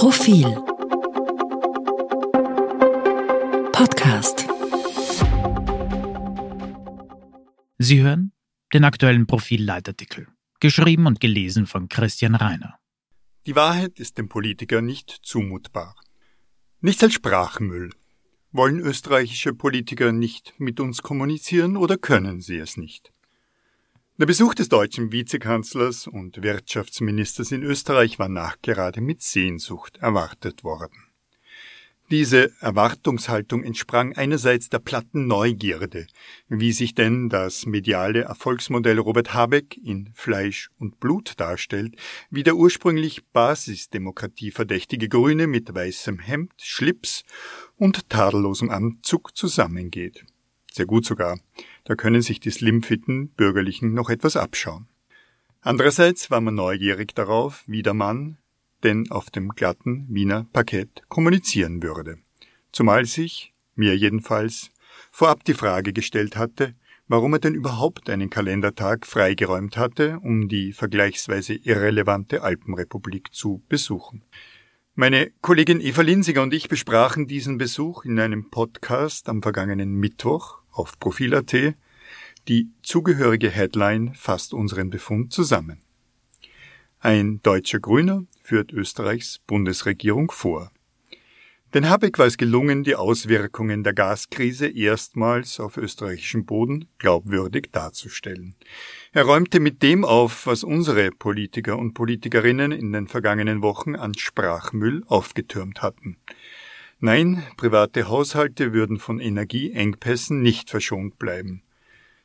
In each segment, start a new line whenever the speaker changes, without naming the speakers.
Profil Podcast
Sie hören den aktuellen Profil-Leitartikel, geschrieben und gelesen von Christian Reiner.
Die Wahrheit ist dem Politiker nicht zumutbar. Nichts als Sprachmüll. Wollen österreichische Politiker nicht mit uns kommunizieren oder können sie es nicht? Der Besuch des deutschen Vizekanzlers und Wirtschaftsministers in Österreich war nachgerade mit Sehnsucht erwartet worden. Diese Erwartungshaltung entsprang einerseits der platten Neugierde, wie sich denn das mediale Erfolgsmodell Robert Habeck in Fleisch und Blut darstellt, wie der ursprünglich Basisdemokratie verdächtige Grüne mit weißem Hemd, Schlips und tadellosem Anzug zusammengeht. Sehr gut sogar. Da können sich die slimfitten Bürgerlichen noch etwas abschauen. Andererseits war man neugierig darauf, wie der Mann denn auf dem glatten Wiener Parkett kommunizieren würde. Zumal sich, mir jedenfalls, vorab die Frage gestellt hatte, warum er denn überhaupt einen Kalendertag freigeräumt hatte, um die vergleichsweise irrelevante Alpenrepublik zu besuchen. Meine Kollegin Eva Linsiger und ich besprachen diesen Besuch in einem Podcast am vergangenen Mittwoch auf Profil.at. Die zugehörige Headline fasst unseren Befund zusammen. Ein deutscher Grüner führt Österreichs Bundesregierung vor. Denn Habeck war es gelungen, die Auswirkungen der Gaskrise erstmals auf österreichischem Boden glaubwürdig darzustellen. Er räumte mit dem auf, was unsere Politiker und Politikerinnen in den vergangenen Wochen an Sprachmüll aufgetürmt hatten. Nein, private Haushalte würden von Energieengpässen nicht verschont bleiben.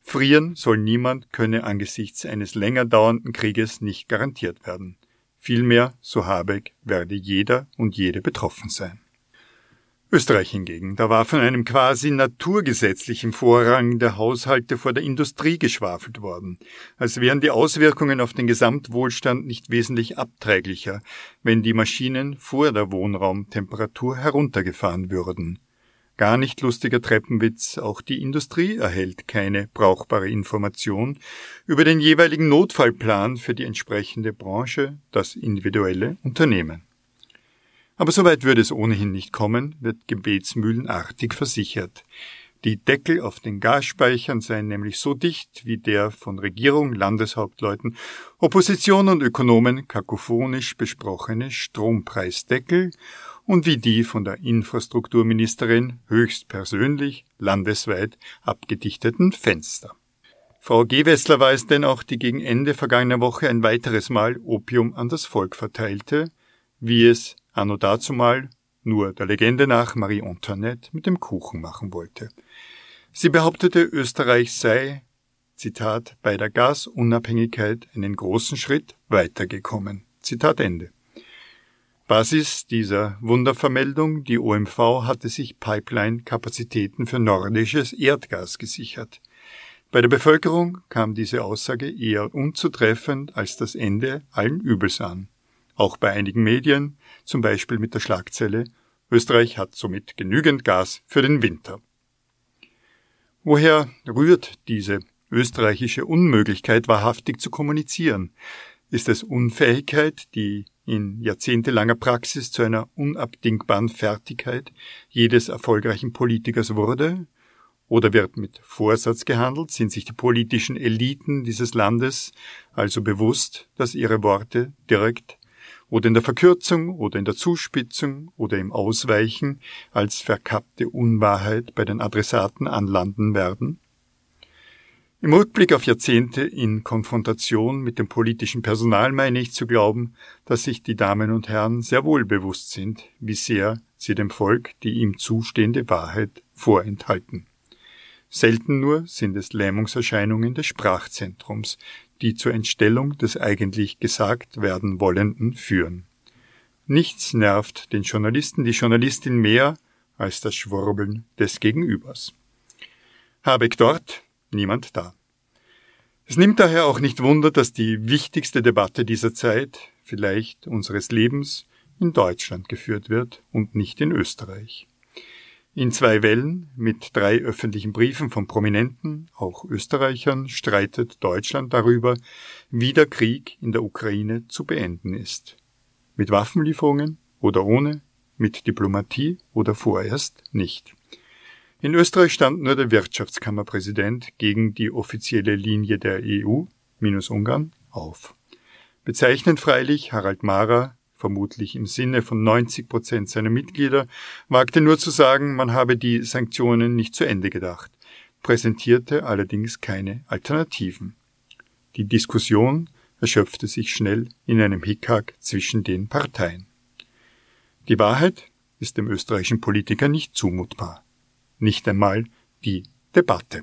Frieren soll niemand, könne angesichts eines länger dauernden Krieges nicht garantiert werden. Vielmehr, so Habeck, werde jeder und jede betroffen sein. Österreich hingegen, da war von einem quasi naturgesetzlichen Vorrang der Haushalte vor der Industrie geschwafelt worden, als wären die Auswirkungen auf den Gesamtwohlstand nicht wesentlich abträglicher, wenn die Maschinen vor der Wohnraumtemperatur heruntergefahren würden. Gar nicht lustiger Treppenwitz, auch die Industrie erhält keine brauchbare Information über den jeweiligen Notfallplan für die entsprechende Branche, das individuelle Unternehmen. Aber soweit würde es ohnehin nicht kommen, wird gebetsmühlenartig versichert. Die Deckel auf den Gasspeichern seien nämlich so dicht wie der von Regierung, Landeshauptleuten, Opposition und Ökonomen kakophonisch besprochene Strompreisdeckel und wie die von der Infrastrukturministerin höchstpersönlich landesweit abgedichteten Fenster. Frau Gewessler war es denn auch, die gegen Ende vergangener Woche ein weiteres Mal Opium an das Volk verteilte, wie es anno dazumal nur der Legende nach Marie Antoinette mit dem Kuchen machen wollte. Sie behauptete, Österreich sei, Zitat, bei der Gasunabhängigkeit einen großen Schritt weitergekommen. Zitat Ende. Basis dieser Wundervermeldung, die OMV hatte sich Pipeline-Kapazitäten für nordisches Erdgas gesichert. Bei der Bevölkerung kam diese Aussage eher unzutreffend als das Ende allen Übels an auch bei einigen Medien, zum Beispiel mit der Schlagzeile Österreich hat somit genügend Gas für den Winter. Woher rührt diese österreichische Unmöglichkeit, wahrhaftig zu kommunizieren? Ist es Unfähigkeit, die in jahrzehntelanger Praxis zu einer unabdingbaren Fertigkeit jedes erfolgreichen Politikers wurde? Oder wird mit Vorsatz gehandelt? Sind sich die politischen Eliten dieses Landes also bewusst, dass ihre Worte direkt oder in der Verkürzung oder in der Zuspitzung oder im Ausweichen als verkappte Unwahrheit bei den Adressaten anlanden werden? Im Rückblick auf Jahrzehnte in Konfrontation mit dem politischen Personal meine ich zu glauben, dass sich die Damen und Herren sehr wohl bewusst sind, wie sehr sie dem Volk die ihm zustehende Wahrheit vorenthalten. Selten nur sind es Lähmungserscheinungen des Sprachzentrums, die zur Entstellung des eigentlich gesagt werden Wollenden führen. Nichts nervt den Journalisten, die Journalistin mehr als das Schwurbeln des Gegenübers. Habeck dort, niemand da. Es nimmt daher auch nicht Wunder, dass die wichtigste Debatte dieser Zeit, vielleicht unseres Lebens, in Deutschland geführt wird und nicht in Österreich. In zwei Wellen mit drei öffentlichen Briefen von Prominenten, auch Österreichern, streitet Deutschland darüber, wie der Krieg in der Ukraine zu beenden ist. Mit Waffenlieferungen, oder ohne, mit Diplomatie oder vorerst nicht. In Österreich stand nur der Wirtschaftskammerpräsident gegen die offizielle Linie der EU, minus Ungarn, auf. Bezeichnend freilich Harald Mara, vermutlich im Sinne von 90 Prozent seiner Mitglieder, wagte nur zu sagen, man habe die Sanktionen nicht zu Ende gedacht, präsentierte allerdings keine Alternativen. Die Diskussion erschöpfte sich schnell in einem Hickhack zwischen den Parteien. Die Wahrheit ist dem österreichischen Politiker nicht zumutbar. Nicht einmal die Debatte.